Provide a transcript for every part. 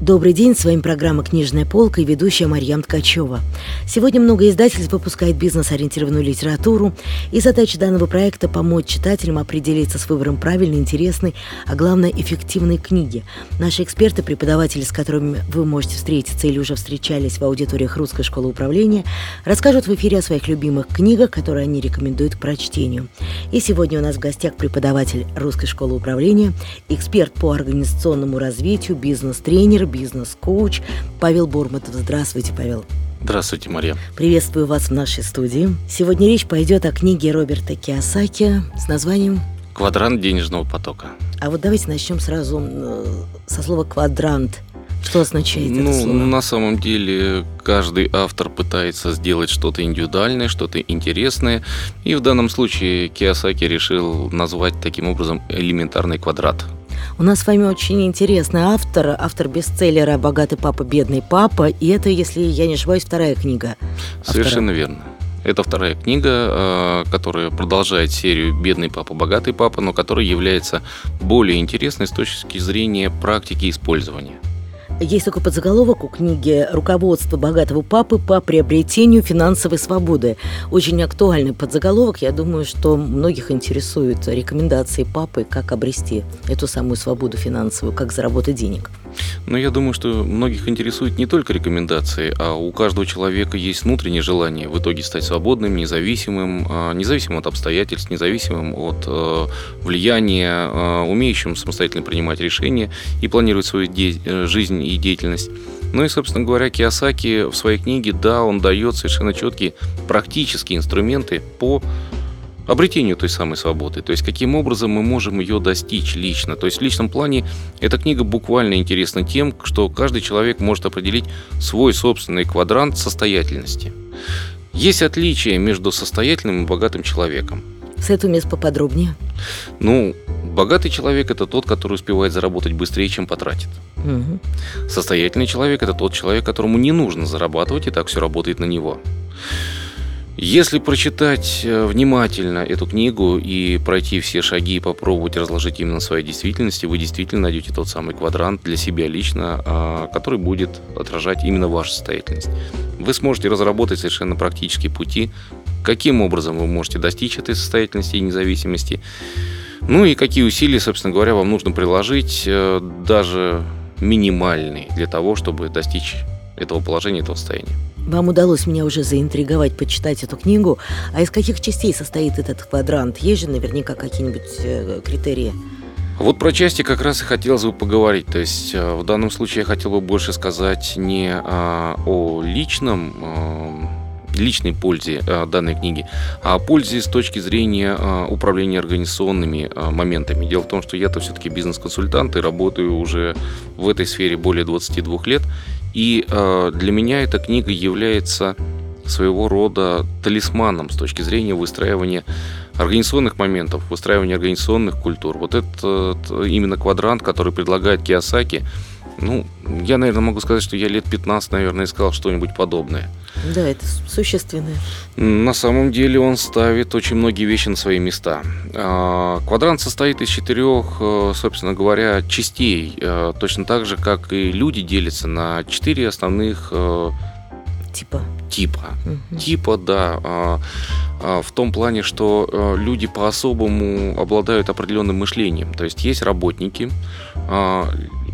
Добрый день, с вами программа «Книжная полка» и ведущая Марьям Ткачева. Сегодня много издательств выпускает бизнес-ориентированную литературу, и задача данного проекта – помочь читателям определиться с выбором правильной, интересной, а главное – эффективной книги. Наши эксперты, преподаватели, с которыми вы можете встретиться или уже встречались в аудиториях Русской школы управления, расскажут в эфире о своих любимых книгах, которые они рекомендуют к прочтению. И сегодня у нас в гостях преподаватель Русской школы управления, эксперт по организационному развитию, бизнес-тренер, бизнес-коуч Павел Бурматов. Здравствуйте, Павел. Здравствуйте, Мария. Приветствую вас в нашей студии. Сегодня речь пойдет о книге Роберта Киосаки с названием «Квадрант денежного потока». А вот давайте начнем сразу со слова «квадрант». Что означает ну, это слово? На самом деле каждый автор пытается сделать что-то индивидуальное, что-то интересное. И в данном случае Киосаки решил назвать таким образом элементарный квадрат – у нас с вами очень интересный автор, автор бестселлера «Богатый папа, бедный папа», и это, если я не ошибаюсь, вторая книга. Совершенно верно. Это вторая книга, э, которая продолжает серию «Бедный папа, богатый папа», но которая является более интересной с точки зрения практики использования. Есть такой подзаголовок у книги «Руководство богатого папы по приобретению финансовой свободы». Очень актуальный подзаголовок. Я думаю, что многих интересуют рекомендации папы, как обрести эту самую свободу финансовую, как заработать денег. Но я думаю, что многих интересуют не только рекомендации, а у каждого человека есть внутреннее желание в итоге стать свободным, независимым, а, независимым от обстоятельств, независимым от э, влияния, э, умеющим самостоятельно принимать решения и планировать свою э, жизнь и деятельность. Ну и, собственно говоря, Киосаки в своей книге, да, он дает совершенно четкие практические инструменты по обретению той самой свободы. То есть, каким образом мы можем ее достичь лично. То есть, в личном плане эта книга буквально интересна тем, что каждый человек может определить свой собственный квадрант состоятельности. Есть отличие между состоятельным и богатым человеком. С этого места поподробнее. Ну, богатый человек это тот, который успевает заработать быстрее, чем потратит. Угу. Состоятельный человек это тот человек, которому не нужно зарабатывать, и так все работает на него. Если прочитать э, внимательно эту книгу и пройти все шаги и попробовать разложить именно своей действительности, вы действительно найдете тот самый квадрант для себя лично, а, который будет отражать именно вашу состоятельность. Вы сможете разработать совершенно практические пути, каким образом вы можете достичь этой состоятельности и независимости, ну и какие усилия, собственно говоря, вам нужно приложить, э, даже минимальные, для того, чтобы достичь этого положения, этого состояния. Вам удалось меня уже заинтриговать, почитать эту книгу. А из каких частей состоит этот квадрант? Есть же наверняка какие-нибудь э, критерии? Вот про части как раз и хотелось бы поговорить. То есть э, в данном случае я хотел бы больше сказать не а, о личном э, личной пользе данной книги, а пользе с точки зрения управления организационными моментами. Дело в том, что я-то все-таки бизнес-консультант и работаю уже в этой сфере более 22 лет. И э, для меня эта книга является своего рода талисманом с точки зрения выстраивания организационных моментов, выстраивания организационных культур. Вот этот именно квадрант, который предлагает Киосаки, ну, я, наверное, могу сказать, что я лет 15, наверное, искал что-нибудь подобное. Да, это существенное. На самом деле он ставит очень многие вещи на свои места. А, квадрант состоит из четырех, э, собственно говоря, частей. Э, точно так же, как и люди делятся на четыре основных э, типа. Типа. Угу. Типа, да. А, а, в том плане, что люди по-особому обладают определенным мышлением. То есть есть работники,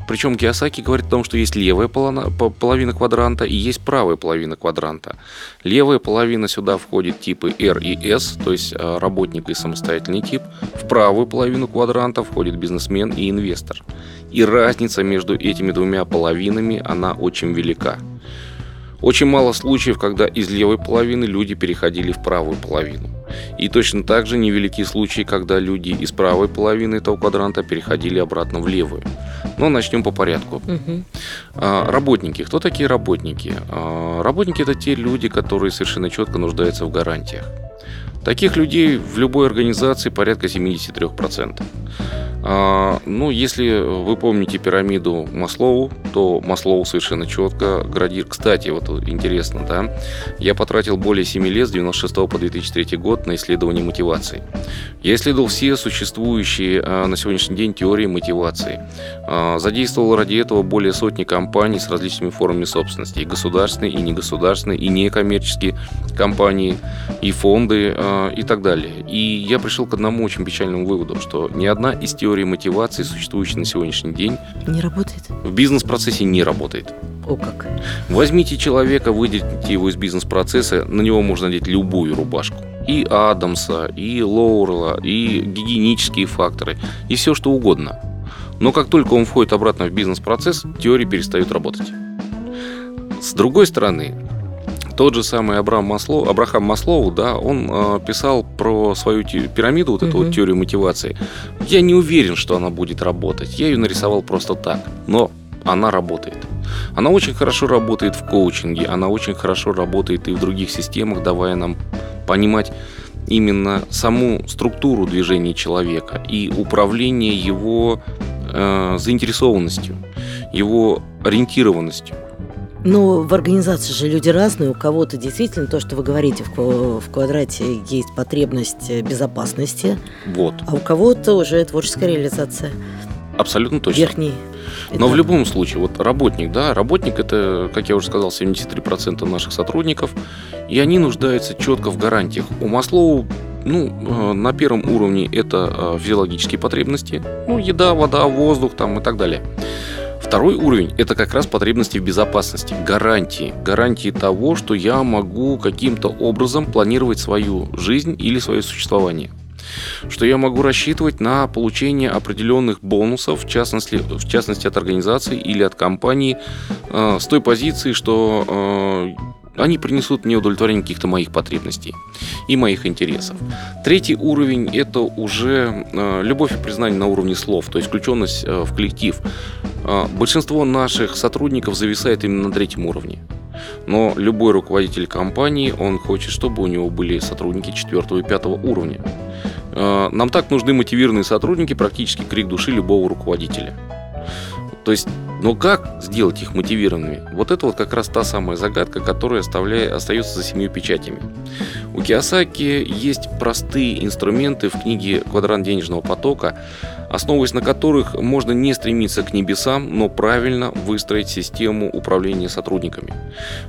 причем Киосаки говорит о том, что есть левая половина квадранта и есть правая половина квадранта. Левая половина сюда входит типы R и S, то есть э, работник и самостоятельный тип. В правую половину квадранта входит бизнесмен и инвестор. И разница между этими двумя половинами, она очень велика. Очень мало случаев, когда из левой половины люди переходили в правую половину. И точно так же невелики случаи, когда люди из правой половины этого квадранта переходили обратно в левую. Но начнем по порядку. Угу. Работники. Кто такие работники? А, работники это те люди, которые совершенно четко нуждаются в гарантиях. Таких людей в любой организации порядка 73%. А, ну, если вы помните пирамиду Маслоу, то Маслоу совершенно четко градир. Кстати, вот интересно, да, я потратил более 7 лет с 96 по 2003 год на исследование мотивации. Я исследовал все существующие а, на сегодняшний день теории мотивации. А, задействовал ради этого более сотни компаний с различными формами собственности, и государственные, и негосударственные, и некоммерческие компании, и фонды, и так далее. И я пришел к одному очень печальному выводу, что ни одна из теорий теория мотивации, существующая на сегодняшний день, не работает. В бизнес-процессе не работает. О как. Возьмите человека, выделите его из бизнес-процесса, на него можно надеть любую рубашку. И Адамса, и Лоурела, и гигиенические факторы, и все что угодно. Но как только он входит обратно в бизнес-процесс, теории перестают работать. С другой стороны, тот же самый Абрам Маслоу, Абрахам Маслоу, да, он э, писал про свою те, пирамиду, вот эту угу. вот теорию мотивации. Я не уверен, что она будет работать. Я ее нарисовал просто так. Но она работает. Она очень хорошо работает в коучинге, она очень хорошо работает и в других системах, давая нам понимать именно саму структуру движения человека и управление его э, заинтересованностью, его ориентированностью. Но в организации же люди разные. У кого-то действительно то, что вы говорите, в, в квадрате есть потребность безопасности. Вот. А у кого-то уже творческая реализация. Абсолютно точно. Верхний. Но в любом случае, вот работник, да, работник это, как я уже сказал, 73% наших сотрудников, и они нуждаются четко в гарантиях. У Маслоу ну, э, на первом уровне это э, физиологические потребности, ну, еда, вода, воздух там и так далее. Второй уровень – это как раз потребности в безопасности, гарантии. Гарантии того, что я могу каким-то образом планировать свою жизнь или свое существование что я могу рассчитывать на получение определенных бонусов, в частности, в частности от организации или от компании, э, с той позиции, что э, они принесут мне удовлетворение каких-то моих потребностей и моих интересов. Третий уровень – это уже э, любовь и признание на уровне слов, то есть включенность э, в коллектив. Э, большинство наших сотрудников зависает именно на третьем уровне. Но любой руководитель компании, он хочет, чтобы у него были сотрудники четвертого и пятого уровня. Нам так нужны мотивированные сотрудники, практически крик души любого руководителя. То есть но как сделать их мотивированными? Вот это вот как раз та самая загадка, которая оставляет, остается за семью печатями. У Киосаки есть простые инструменты в книге «Квадрант денежного потока», основываясь на которых можно не стремиться к небесам, но правильно выстроить систему управления сотрудниками.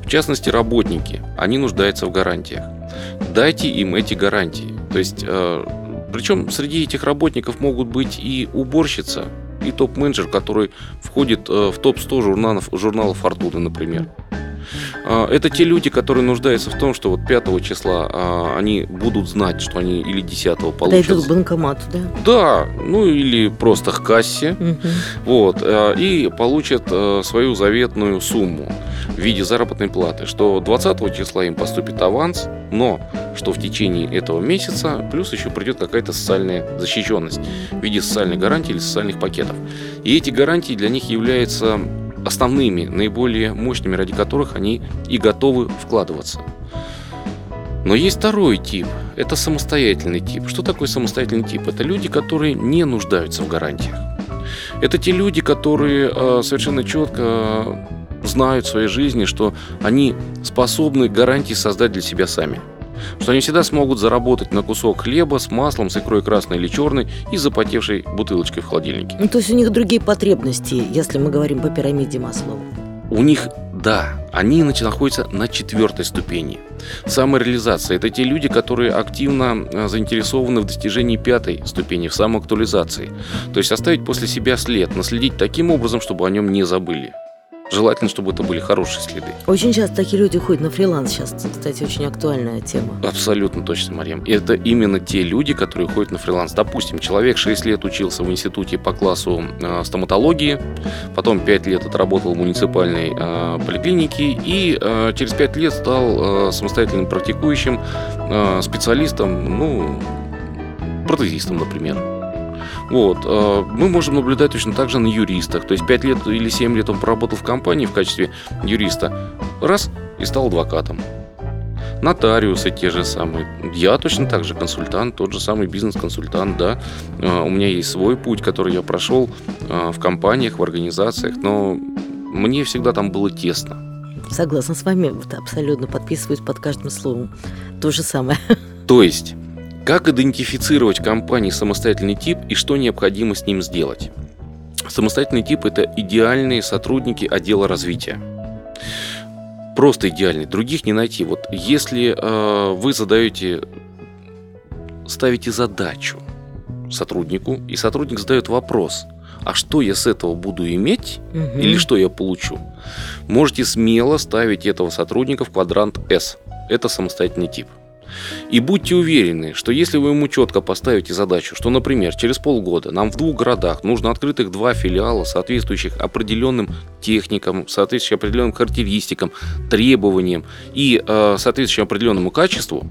В частности, работники, они нуждаются в гарантиях. Дайте им эти гарантии. То есть, э, причем среди этих работников могут быть и уборщица, и топ-менеджер, который входит э, в топ-100 журналов, журналов Фортуны, например. А, это те люди, которые нуждаются в том, что вот 5 числа а, они будут знать, что они или 10 получат. Подойдут к банкомату, да? Да, ну или просто к кассе. Угу. Вот, а, и получат свою заветную сумму в виде заработной платы, что 20 числа им поступит аванс, но что в течение этого месяца плюс еще придет какая-то социальная защищенность в виде социальной гарантии или социальных пакетов. И эти гарантии для них являются основными, наиболее мощными, ради которых они и готовы вкладываться. Но есть второй тип. Это самостоятельный тип. Что такое самостоятельный тип? Это люди, которые не нуждаются в гарантиях. Это те люди, которые э, совершенно четко знают в своей жизни, что они способны гарантии создать для себя сами – что они всегда смогут заработать на кусок хлеба с маслом, с икрой красной или черной и запотевшей бутылочкой в холодильнике. Ну, то есть у них другие потребности, если мы говорим по пирамиде Маслова. У них да, они находятся на четвертой ступени. Самореализация – это те люди, которые активно э, заинтересованы в достижении пятой ступени, в самоактуализации. То есть оставить после себя след, наследить таким образом, чтобы о нем не забыли. Желательно, чтобы это были хорошие следы. Очень часто такие люди ходят на фриланс сейчас, кстати, очень актуальная тема. Абсолютно точно, Марьям. Это именно те люди, которые ходят на фриланс. Допустим, человек 6 лет учился в институте по классу э, стоматологии, потом 5 лет отработал в муниципальной э, поликлинике и э, через 5 лет стал э, самостоятельным практикующим э, специалистом, ну, протезистом, например. Вот. Э, мы можем наблюдать точно так же на юристах. То есть 5 лет или 7 лет он проработал в компании в качестве юриста. Раз, и стал адвокатом. нотариусы те же самые. Я точно так же консультант, тот же самый бизнес-консультант, да. А, у меня есть свой путь, который я прошел а, в компаниях, в организациях, но мне всегда там было тесно. Согласна с вами, абсолютно подписываюсь под каждым словом. То же самое. То есть, как идентифицировать компании самостоятельный тип и что необходимо с ним сделать? Самостоятельный тип – это идеальные сотрудники отдела развития. Просто идеальный, других не найти. Вот если э, вы задаете, ставите задачу сотруднику, и сотрудник задает вопрос, а что я с этого буду иметь Мгм. или что я получу, можете смело ставить этого сотрудника в квадрант S. Это самостоятельный тип. И будьте уверены, что если вы ему четко поставите задачу, что, например, через полгода нам в двух городах нужно открытых два филиала, соответствующих определенным техникам, соответствующим определенным характеристикам, требованиям и э, соответствующим определенному качеству,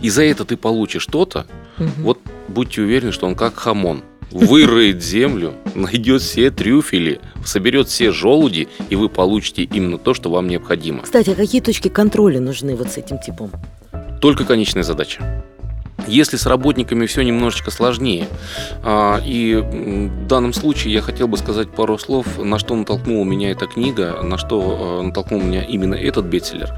и за это ты получишь что-то, Мгм. вот будьте уверены, что он как хамон. Выроет землю, найдет все трюфели, соберет все желуди, и вы получите именно то, что вам необходимо. Кстати, а какие точки контроля нужны вот с этим типом? Только конечная задача. Если с работниками все немножечко сложнее, а, и в данном случае я хотел бы сказать пару слов, на что натолкнула меня эта книга, на что э, натолкнул меня именно этот бестселлер.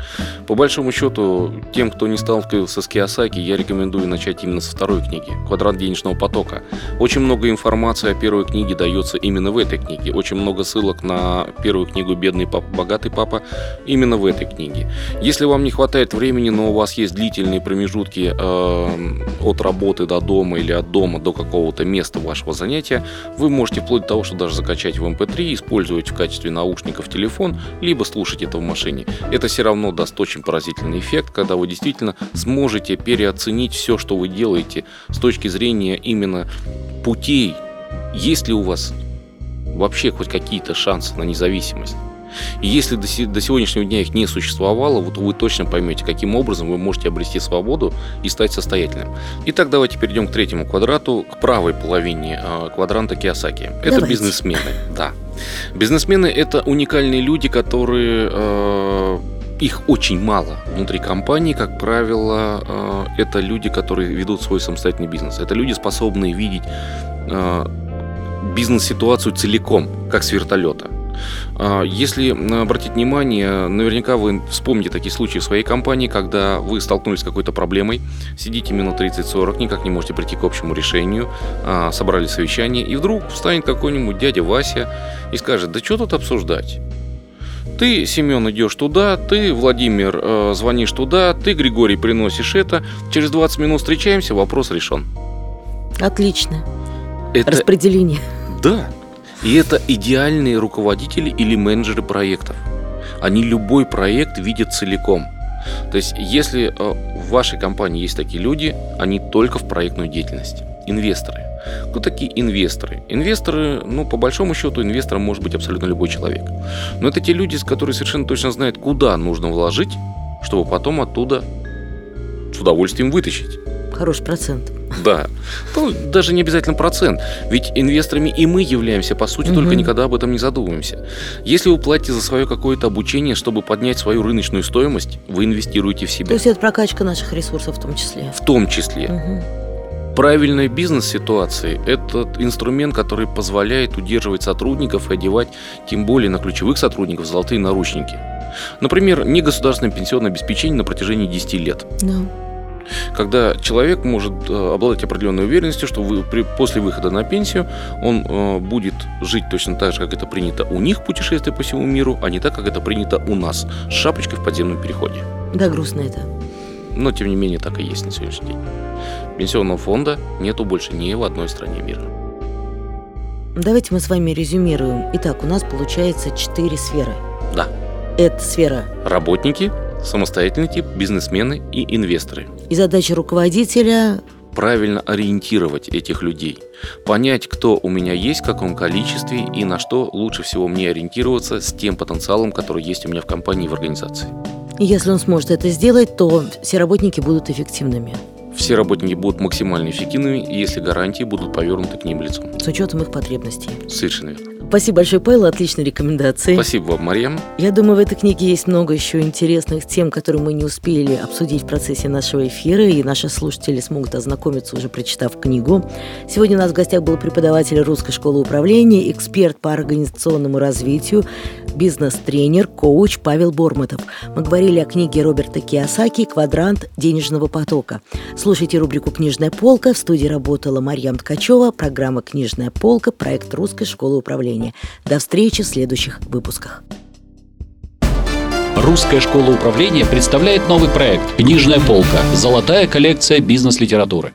По большому счету, тем, кто не сталкивался с Киосаки, я рекомендую начать именно со второй книги «Квадрат денежного потока». Очень много информации о первой книге дается именно в этой книге. Очень много ссылок на первую книгу «Бедный папа, богатый папа» именно в этой книге. Если вам не хватает времени, но у вас есть длительные промежутки э, от работы до дома или от дома до какого-то места вашего занятия, вы можете вплоть до того, что даже закачать в MP3, использовать в качестве наушников телефон, либо слушать это в машине. Это все равно даст очень поразительный эффект, когда вы действительно сможете переоценить все, что вы делаете с точки зрения именно путей. Есть ли у вас вообще хоть какие-то шансы на независимость? И если до, се- до сегодняшнего дня их не существовало, вот вы точно поймете, каким образом вы можете обрести свободу и стать состоятельным. Итак, давайте перейдем к третьему квадрату, к правой половине э, квадранта Киосаки. Это Давайте. бизнесмены, да. Бизнесмены это уникальные люди, которые э, их очень мало внутри компании, как правило, э, это люди, которые ведут свой самостоятельный бизнес. Это люди, способные видеть э, бизнес-ситуацию целиком, как с вертолета. А, Если обратить внимание, наверняка вы вспомните такие случаи в своей компании, когда вы столкнулись с какой-то проблемой, сидите минут 30-40, никак не можете прийти к общему решению, а, собрали совещание, и вдруг встанет какой-нибудь дядя Вася и скажет, да что тут обсуждать? Ты, Семен, идешь туда, ты, Владимир, э, звонишь туда, ты, Григорий, приносишь это, через 20 минут встречаемся, вопрос решен. Отлично. Это Распределение. Да. И это идеальные руководители или менеджеры проектов. Они любой проект видят целиком. То есть, если э, в вашей компании есть такие люди, они только в проектную деятельность. Инвесторы. Кто такие инвесторы? Инвесторы, ну, по большому счету, инвестором может быть абсолютно любой человек. Но это те люди, которые совершенно точно знают, куда нужно вложить, чтобы потом оттуда с удовольствием вытащить. Хороший процент. Да. Ну, даже не обязательно процент. Ведь инвесторами и мы являемся, по сути, только Мгм. никогда об этом не задумываемся. Если вы платите за свое какое-то обучение, чтобы поднять свою рыночную стоимость, вы инвестируете в То себя. есть это прокачка наших ресурсов в том числе. В том числе. Мгм. Правильная бизнес-ситуация – это инструмент, который позволяет удерживать сотрудников и одевать, тем более на ключевых сотрудников, золотые наручники. Например, негосударственное пенсионное обеспечение на протяжении 10 лет. Да. Когда человек может э, обладать определенной уверенностью, что вы, при- после выхода на пенсию он э, будет жить точно так же, как это принято у них путешествие по всему миру, а не так, как это принято у нас с шапочкой в подземном переходе. Да, грустно это. Но, тем не менее, так и есть на сегодняшний день. Пенсионного фонда нету больше ни в одной стране мира. Давайте мы с вами резюмируем. Итак, у нас получается четыре сферы. Да. Это сфера Работники, самостоятельный тип, бизнесмены и инвесторы. И задача руководителя Правильно ориентировать этих людей. Понять, кто у меня есть, в каком количестве и на что лучше всего мне ориентироваться с тем потенциалом, который есть у меня в компании и в организации. Если он сможет это сделать, то все работники будут эффективными. Все работники будут максимально эффективными, если гарантии будут повернуты к ним лицом. С учетом их потребностей. Совершенно верно. Спасибо большое, Павел, отличные рекомендации. Спасибо вам, Марьям. Я думаю, в этой книге есть много еще интересных тем, которые мы не успели обсудить в процессе нашего эфира, и наши слушатели смогут ознакомиться, уже прочитав книгу. Сегодня у нас в гостях был преподаватель Русской школы управления, эксперт по организационному развитию, бизнес-тренер, коуч Павел Бормотов. Мы говорили о книге Роберта Киосаки «Квадрант денежного потока». Слушайте рубрику «Книжная полка». В студии работала Марьям Ткачева, программа «Книжная полка», проект Русской школы управления. До встречи в следующих выпусках. Русская школа управления представляет новый проект «Книжная полка. Золотая коллекция бизнес-литературы».